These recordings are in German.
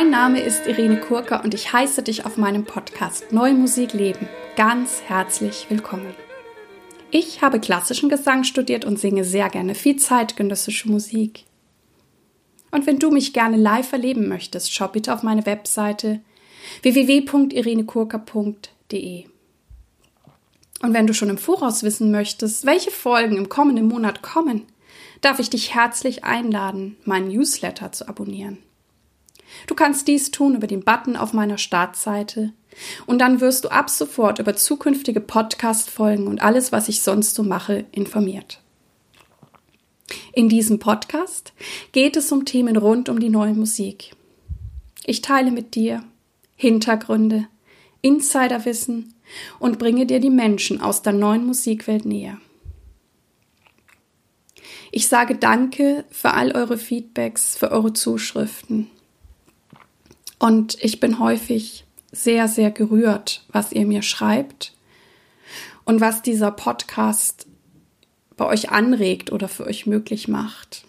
Mein Name ist Irene Kurka und ich heiße dich auf meinem Podcast Neue Musik Leben ganz herzlich willkommen. Ich habe klassischen Gesang studiert und singe sehr gerne viel zeitgenössische Musik. Und wenn du mich gerne live erleben möchtest, schau bitte auf meine Webseite www.irenekurka.de. Und wenn du schon im Voraus wissen möchtest, welche Folgen im kommenden Monat kommen, darf ich dich herzlich einladen, meinen Newsletter zu abonnieren. Du kannst dies tun über den Button auf meiner Startseite und dann wirst du ab sofort über zukünftige Podcast-Folgen und alles, was ich sonst so mache, informiert. In diesem Podcast geht es um Themen rund um die neue Musik. Ich teile mit dir Hintergründe, Insiderwissen und bringe dir die Menschen aus der neuen Musikwelt näher. Ich sage Danke für all eure Feedbacks, für eure Zuschriften. Und ich bin häufig sehr, sehr gerührt, was ihr mir schreibt und was dieser Podcast bei euch anregt oder für euch möglich macht.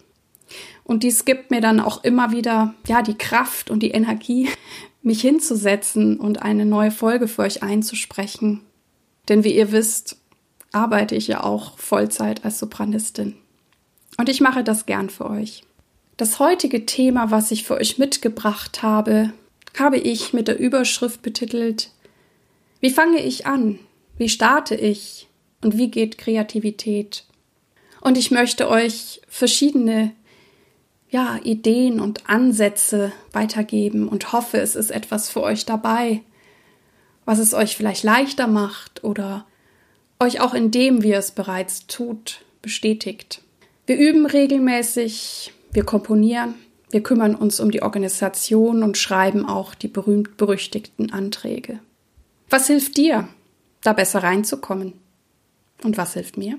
Und dies gibt mir dann auch immer wieder, ja, die Kraft und die Energie, mich hinzusetzen und eine neue Folge für euch einzusprechen. Denn wie ihr wisst, arbeite ich ja auch Vollzeit als Sopranistin. Und ich mache das gern für euch. Das heutige Thema, was ich für euch mitgebracht habe, habe ich mit der Überschrift betitelt Wie fange ich an? Wie starte ich? Und wie geht Kreativität? Und ich möchte euch verschiedene ja, Ideen und Ansätze weitergeben und hoffe, es ist etwas für euch dabei, was es euch vielleicht leichter macht oder euch auch in dem, wie ihr es bereits tut, bestätigt. Wir üben regelmäßig, wir komponieren, wir kümmern uns um die Organisation und schreiben auch die berühmt-berüchtigten Anträge. Was hilft dir, da besser reinzukommen? Und was hilft mir?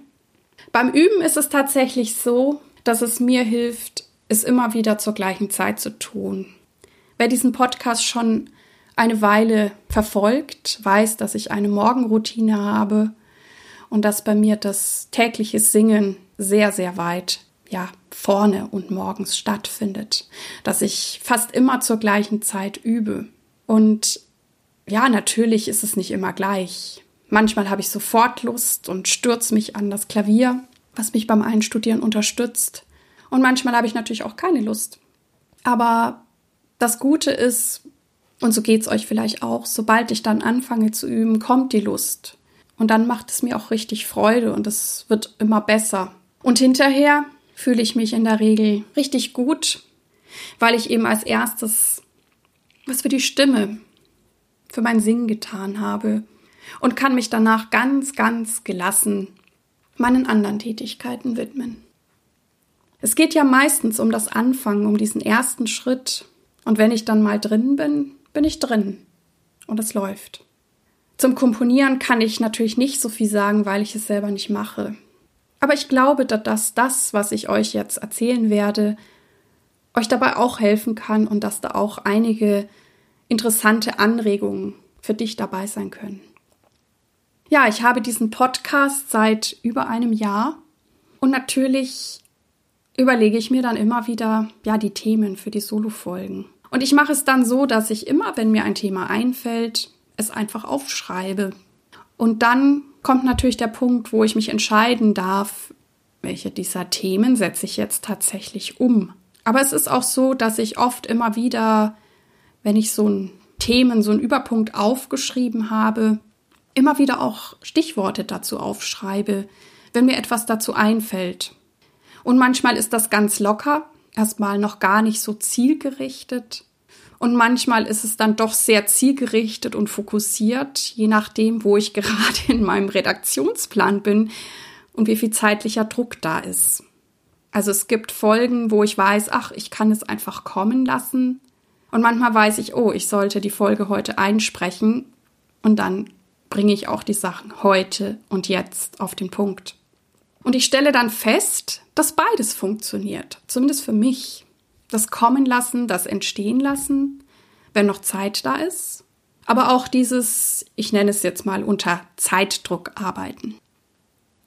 Beim Üben ist es tatsächlich so, dass es mir hilft, es immer wieder zur gleichen Zeit zu tun. Wer diesen Podcast schon eine Weile verfolgt, weiß, dass ich eine Morgenroutine habe und dass bei mir das tägliche Singen sehr, sehr weit ja, vorne und morgens stattfindet, dass ich fast immer zur gleichen Zeit übe. Und ja, natürlich ist es nicht immer gleich. Manchmal habe ich sofort Lust und stürze mich an das Klavier, was mich beim Einstudieren unterstützt. Und manchmal habe ich natürlich auch keine Lust. Aber das Gute ist, und so geht es euch vielleicht auch, sobald ich dann anfange zu üben, kommt die Lust. Und dann macht es mir auch richtig Freude und es wird immer besser. Und hinterher fühle ich mich in der Regel richtig gut, weil ich eben als erstes was für die Stimme, für mein Singen getan habe und kann mich danach ganz, ganz gelassen meinen anderen Tätigkeiten widmen. Es geht ja meistens um das Anfangen, um diesen ersten Schritt. Und wenn ich dann mal drin bin, bin ich drin. Und es läuft. Zum Komponieren kann ich natürlich nicht so viel sagen, weil ich es selber nicht mache. Aber ich glaube, dass das, was ich euch jetzt erzählen werde, euch dabei auch helfen kann und dass da auch einige interessante Anregungen für dich dabei sein können. Ja, ich habe diesen Podcast seit über einem Jahr und natürlich überlege ich mir dann immer wieder, ja, die Themen für die Solo-Folgen. Und ich mache es dann so, dass ich immer, wenn mir ein Thema einfällt, es einfach aufschreibe. Und dann kommt natürlich der Punkt, wo ich mich entscheiden darf, welche dieser Themen setze ich jetzt tatsächlich um. Aber es ist auch so, dass ich oft immer wieder, wenn ich so ein Themen, so einen Überpunkt aufgeschrieben habe, immer wieder auch Stichworte dazu aufschreibe, wenn mir etwas dazu einfällt. Und manchmal ist das ganz locker, erstmal noch gar nicht so zielgerichtet. Und manchmal ist es dann doch sehr zielgerichtet und fokussiert, je nachdem, wo ich gerade in meinem Redaktionsplan bin und wie viel zeitlicher Druck da ist. Also es gibt Folgen, wo ich weiß, ach, ich kann es einfach kommen lassen. Und manchmal weiß ich, oh, ich sollte die Folge heute einsprechen. Und dann bringe ich auch die Sachen heute und jetzt auf den Punkt. Und ich stelle dann fest, dass beides funktioniert, zumindest für mich das Kommen lassen, das Entstehen lassen, wenn noch Zeit da ist. Aber auch dieses, ich nenne es jetzt mal unter Zeitdruck arbeiten.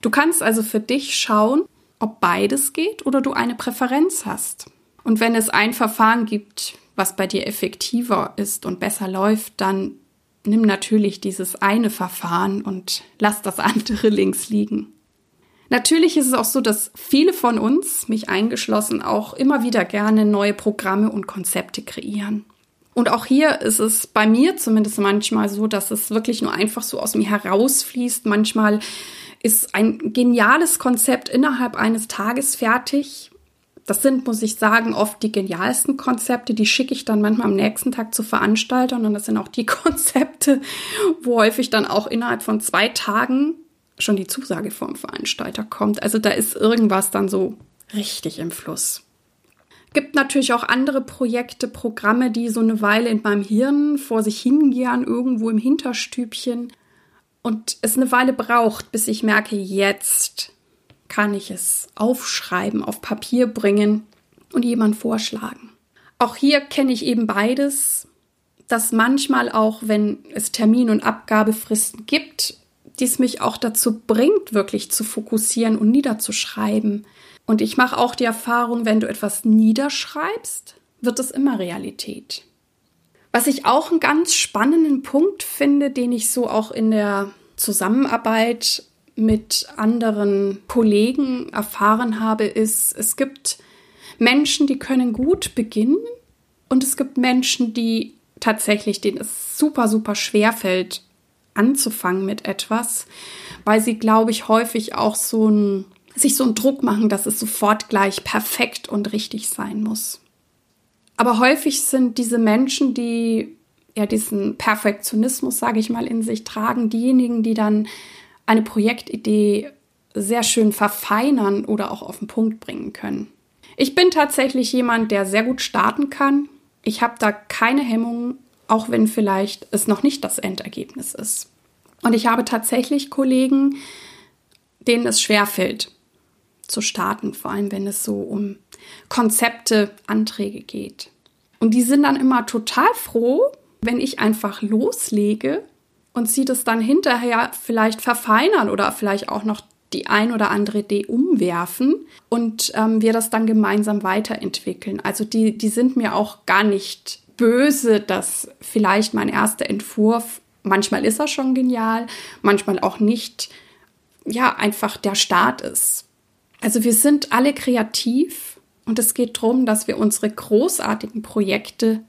Du kannst also für dich schauen, ob beides geht oder du eine Präferenz hast. Und wenn es ein Verfahren gibt, was bei dir effektiver ist und besser läuft, dann nimm natürlich dieses eine Verfahren und lass das andere links liegen. Natürlich ist es auch so, dass viele von uns, mich eingeschlossen, auch immer wieder gerne neue Programme und Konzepte kreieren. Und auch hier ist es bei mir zumindest manchmal so, dass es wirklich nur einfach so aus mir herausfließt. Manchmal ist ein geniales Konzept innerhalb eines Tages fertig. Das sind, muss ich sagen, oft die genialsten Konzepte. Die schicke ich dann manchmal am nächsten Tag zu Veranstaltern. Und das sind auch die Konzepte, wo häufig dann auch innerhalb von zwei Tagen schon die Zusage vom Veranstalter kommt. Also da ist irgendwas dann so richtig im Fluss. Gibt natürlich auch andere Projekte, Programme, die so eine Weile in meinem Hirn vor sich hingehen, irgendwo im Hinterstübchen und es eine Weile braucht, bis ich merke, jetzt kann ich es aufschreiben, auf Papier bringen und jemand vorschlagen. Auch hier kenne ich eben beides, dass manchmal auch, wenn es Termin- und Abgabefristen gibt, dies mich auch dazu bringt, wirklich zu fokussieren und niederzuschreiben. Und ich mache auch die Erfahrung, wenn du etwas niederschreibst, wird es immer Realität. Was ich auch einen ganz spannenden Punkt finde, den ich so auch in der Zusammenarbeit mit anderen Kollegen erfahren habe, ist, es gibt Menschen, die können gut beginnen und es gibt Menschen, die tatsächlich, denen es super, super schwer fällt, anzufangen mit etwas, weil sie, glaube ich, häufig auch so ein, sich so einen Druck machen, dass es sofort gleich perfekt und richtig sein muss. Aber häufig sind diese Menschen, die ja diesen Perfektionismus, sage ich mal, in sich tragen, diejenigen, die dann eine Projektidee sehr schön verfeinern oder auch auf den Punkt bringen können. Ich bin tatsächlich jemand, der sehr gut starten kann. Ich habe da keine Hemmungen auch wenn vielleicht es noch nicht das Endergebnis ist. Und ich habe tatsächlich Kollegen, denen es schwerfällt zu starten, vor allem wenn es so um Konzepte, Anträge geht. Und die sind dann immer total froh, wenn ich einfach loslege und sie das dann hinterher vielleicht verfeinern oder vielleicht auch noch die ein oder andere Idee umwerfen und ähm, wir das dann gemeinsam weiterentwickeln. Also die, die sind mir auch gar nicht böse, dass vielleicht mein erster Entwurf, manchmal ist er schon genial, manchmal auch nicht, ja, einfach der Start ist. Also wir sind alle kreativ und es geht darum, dass wir unsere großartigen Projekte,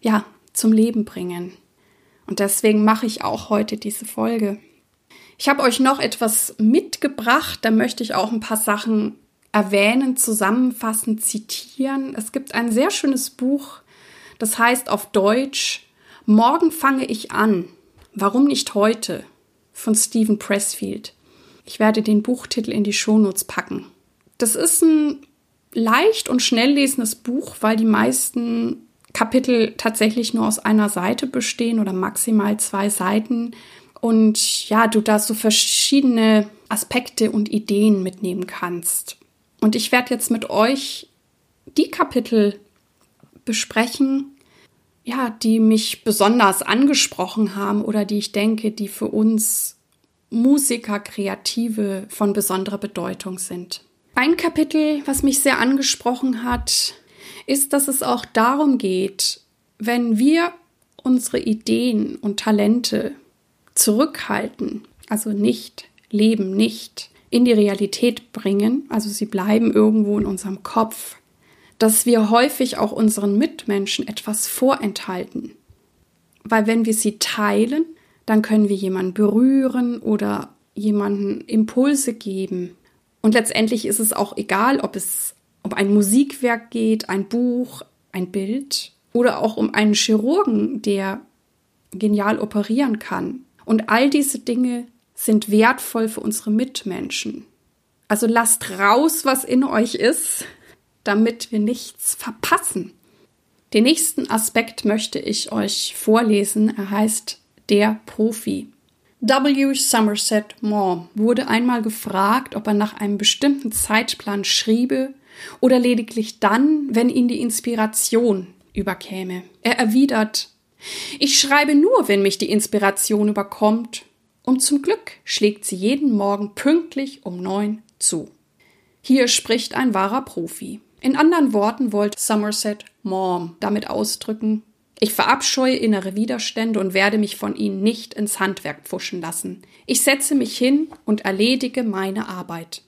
ja, zum Leben bringen. Und deswegen mache ich auch heute diese Folge. Ich habe euch noch etwas mitgebracht, da möchte ich auch ein paar Sachen erwähnen, zusammenfassen, zitieren. Es gibt ein sehr schönes Buch das heißt auf Deutsch, Morgen fange ich an. Warum nicht heute? von Stephen Pressfield. Ich werde den Buchtitel in die Shownotes packen. Das ist ein leicht und schnell lesendes Buch, weil die meisten Kapitel tatsächlich nur aus einer Seite bestehen oder maximal zwei Seiten. Und ja, du da so verschiedene Aspekte und Ideen mitnehmen kannst. Und ich werde jetzt mit euch die Kapitel besprechen, ja, die mich besonders angesprochen haben oder die ich denke, die für uns Musiker, Kreative von besonderer Bedeutung sind. Ein Kapitel, was mich sehr angesprochen hat, ist, dass es auch darum geht, wenn wir unsere Ideen und Talente zurückhalten, also nicht leben, nicht in die Realität bringen, also sie bleiben irgendwo in unserem Kopf, dass wir häufig auch unseren Mitmenschen etwas vorenthalten. Weil wenn wir sie teilen, dann können wir jemanden berühren oder jemanden Impulse geben. Und letztendlich ist es auch egal, ob es um ein Musikwerk geht, ein Buch, ein Bild oder auch um einen Chirurgen, der genial operieren kann. Und all diese Dinge sind wertvoll für unsere Mitmenschen. Also lasst raus, was in euch ist damit wir nichts verpassen. Den nächsten Aspekt möchte ich euch vorlesen. Er heißt Der Profi. W. Somerset Maugham wurde einmal gefragt, ob er nach einem bestimmten Zeitplan schriebe oder lediglich dann, wenn ihn die Inspiration überkäme. Er erwidert, ich schreibe nur, wenn mich die Inspiration überkommt, und zum Glück schlägt sie jeden Morgen pünktlich um neun zu. Hier spricht ein wahrer Profi. In anderen Worten wollte Somerset Mom damit ausdrücken, ich verabscheue innere Widerstände und werde mich von ihnen nicht ins Handwerk pfuschen lassen. Ich setze mich hin und erledige meine Arbeit.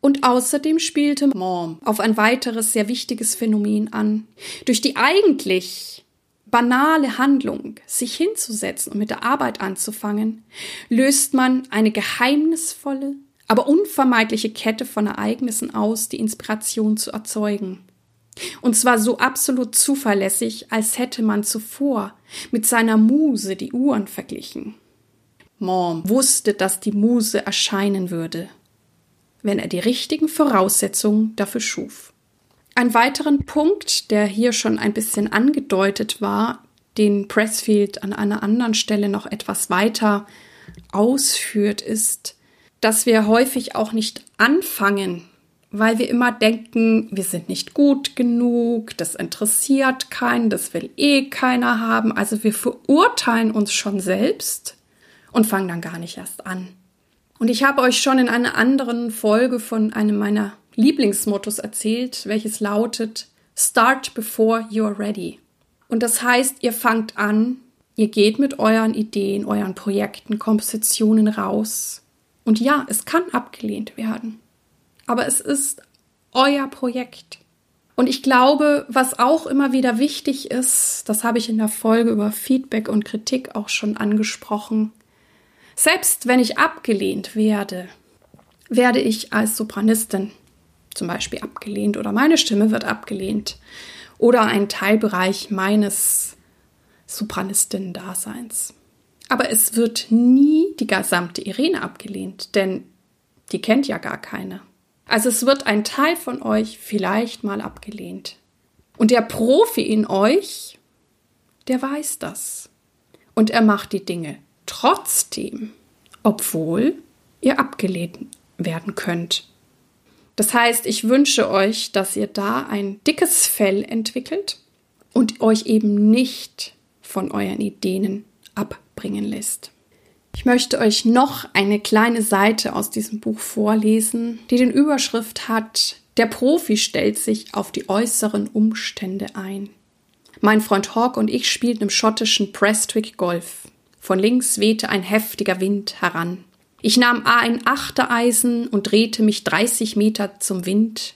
Und außerdem spielte Mom auf ein weiteres sehr wichtiges Phänomen an. Durch die eigentlich banale Handlung, sich hinzusetzen und mit der Arbeit anzufangen, löst man eine geheimnisvolle, aber unvermeidliche Kette von Ereignissen aus, die Inspiration zu erzeugen. Und zwar so absolut zuverlässig, als hätte man zuvor mit seiner Muse die Uhren verglichen. Mom wusste, dass die Muse erscheinen würde, wenn er die richtigen Voraussetzungen dafür schuf. Ein weiteren Punkt, der hier schon ein bisschen angedeutet war, den Pressfield an einer anderen Stelle noch etwas weiter ausführt, ist, dass wir häufig auch nicht anfangen, weil wir immer denken, wir sind nicht gut genug, das interessiert keinen, das will eh keiner haben. Also wir verurteilen uns schon selbst und fangen dann gar nicht erst an. Und ich habe euch schon in einer anderen Folge von einem meiner Lieblingsmottos erzählt, welches lautet Start before you're ready. Und das heißt, ihr fangt an, ihr geht mit euren Ideen, euren Projekten, Kompositionen raus. Und ja, es kann abgelehnt werden aber es ist euer Projekt. Und ich glaube, was auch immer wieder wichtig ist, das habe ich in der Folge über Feedback und Kritik auch schon angesprochen, selbst wenn ich abgelehnt werde, werde ich als Sopranistin zum Beispiel abgelehnt oder meine Stimme wird abgelehnt oder ein Teilbereich meines Sopranistinnen-Daseins. Aber es wird nie die gesamte Irene abgelehnt, denn die kennt ja gar keine. Also es wird ein Teil von euch vielleicht mal abgelehnt. Und der Profi in euch, der weiß das. Und er macht die Dinge trotzdem, obwohl ihr abgelehnt werden könnt. Das heißt, ich wünsche euch, dass ihr da ein dickes Fell entwickelt und euch eben nicht von euren Ideen abbringen lässt. Ich möchte euch noch eine kleine Seite aus diesem Buch vorlesen, die den Überschrift hat Der Profi stellt sich auf die äußeren Umstände ein. Mein Freund Hawk und ich spielten im schottischen Prestwick Golf. Von links wehte ein heftiger Wind heran. Ich nahm ein Achtereisen und drehte mich 30 Meter zum Wind,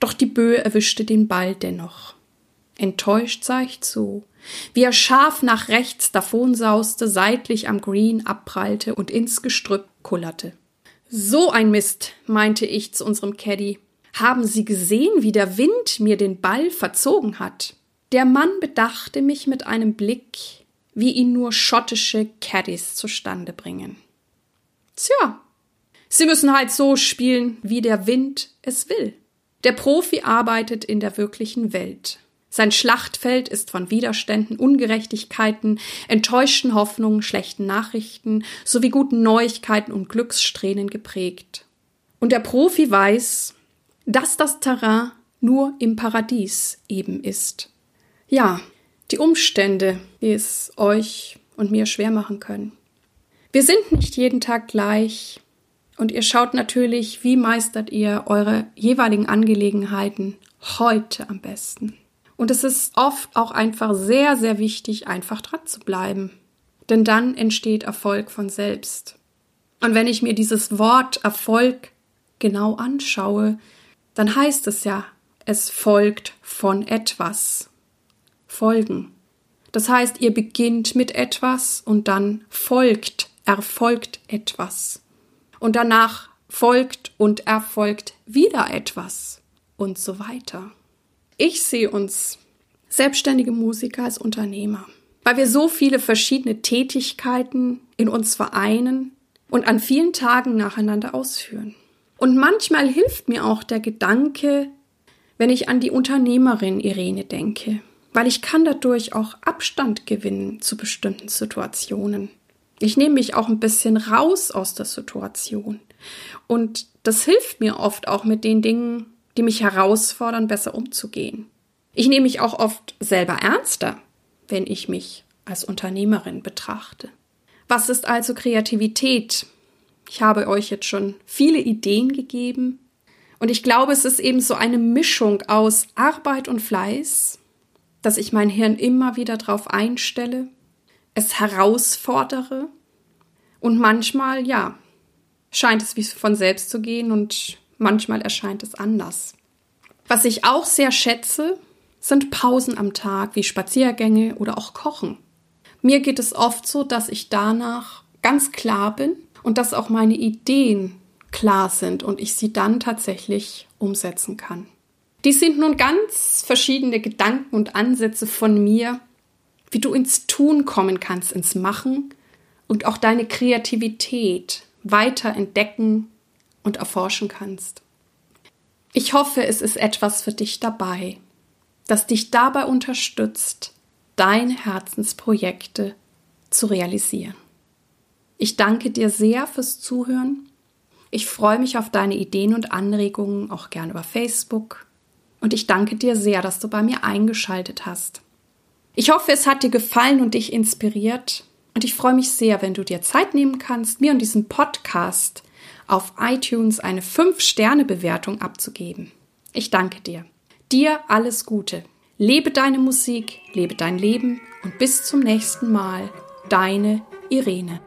doch die Böe erwischte den Ball dennoch. Enttäuscht sah ich zu, wie er scharf nach rechts davonsauste, seitlich am Green abprallte und ins Gestrüpp kullerte. So ein Mist, meinte ich zu unserem Caddy. Haben Sie gesehen, wie der Wind mir den Ball verzogen hat? Der Mann bedachte mich mit einem Blick, wie ihn nur schottische Caddies zustande bringen. Tja, Sie müssen halt so spielen, wie der Wind es will. Der Profi arbeitet in der wirklichen Welt. Sein Schlachtfeld ist von Widerständen, Ungerechtigkeiten, enttäuschten Hoffnungen, schlechten Nachrichten sowie guten Neuigkeiten und Glückssträhnen geprägt. Und der Profi weiß, dass das Terrain nur im Paradies eben ist. Ja, die Umstände, die es euch und mir schwer machen können. Wir sind nicht jeden Tag gleich und ihr schaut natürlich, wie meistert ihr eure jeweiligen Angelegenheiten heute am besten. Und es ist oft auch einfach sehr, sehr wichtig, einfach dran zu bleiben. Denn dann entsteht Erfolg von selbst. Und wenn ich mir dieses Wort Erfolg genau anschaue, dann heißt es ja, es folgt von etwas. Folgen. Das heißt, ihr beginnt mit etwas und dann folgt, erfolgt etwas. Und danach folgt und erfolgt wieder etwas und so weiter. Ich sehe uns selbstständige Musiker als Unternehmer, weil wir so viele verschiedene Tätigkeiten in uns vereinen und an vielen Tagen nacheinander ausführen. Und manchmal hilft mir auch der Gedanke, wenn ich an die Unternehmerin Irene denke, weil ich kann dadurch auch Abstand gewinnen zu bestimmten Situationen. Ich nehme mich auch ein bisschen raus aus der Situation. Und das hilft mir oft auch mit den Dingen, die mich herausfordern, besser umzugehen. Ich nehme mich auch oft selber ernster, wenn ich mich als Unternehmerin betrachte. Was ist also Kreativität? Ich habe euch jetzt schon viele Ideen gegeben Und ich glaube, es ist eben so eine Mischung aus Arbeit und Fleiß, dass ich mein Hirn immer wieder darauf einstelle, es herausfordere und manchmal, ja, scheint es wie von selbst zu gehen und manchmal erscheint es anders. Was ich auch sehr schätze, sind Pausen am Tag, wie Spaziergänge oder auch Kochen. Mir geht es oft so, dass ich danach ganz klar bin und dass auch meine Ideen klar sind und ich sie dann tatsächlich umsetzen kann. Dies sind nun ganz verschiedene Gedanken und Ansätze von mir, wie du ins Tun kommen kannst, ins Machen und auch deine Kreativität weiter entdecken und erforschen kannst. Ich hoffe, es ist etwas für dich dabei, das dich dabei unterstützt, deine Herzensprojekte zu realisieren. Ich danke dir sehr fürs Zuhören. Ich freue mich auf deine Ideen und Anregungen, auch gern über Facebook. Und ich danke dir sehr, dass du bei mir eingeschaltet hast. Ich hoffe, es hat dir gefallen und dich inspiriert. Und ich freue mich sehr, wenn du dir Zeit nehmen kannst, mir und diesem Podcast auf iTunes eine 5-Sterne-Bewertung abzugeben. Ich danke dir. Dir alles Gute. Lebe deine Musik, lebe dein Leben und bis zum nächsten Mal. Deine Irene.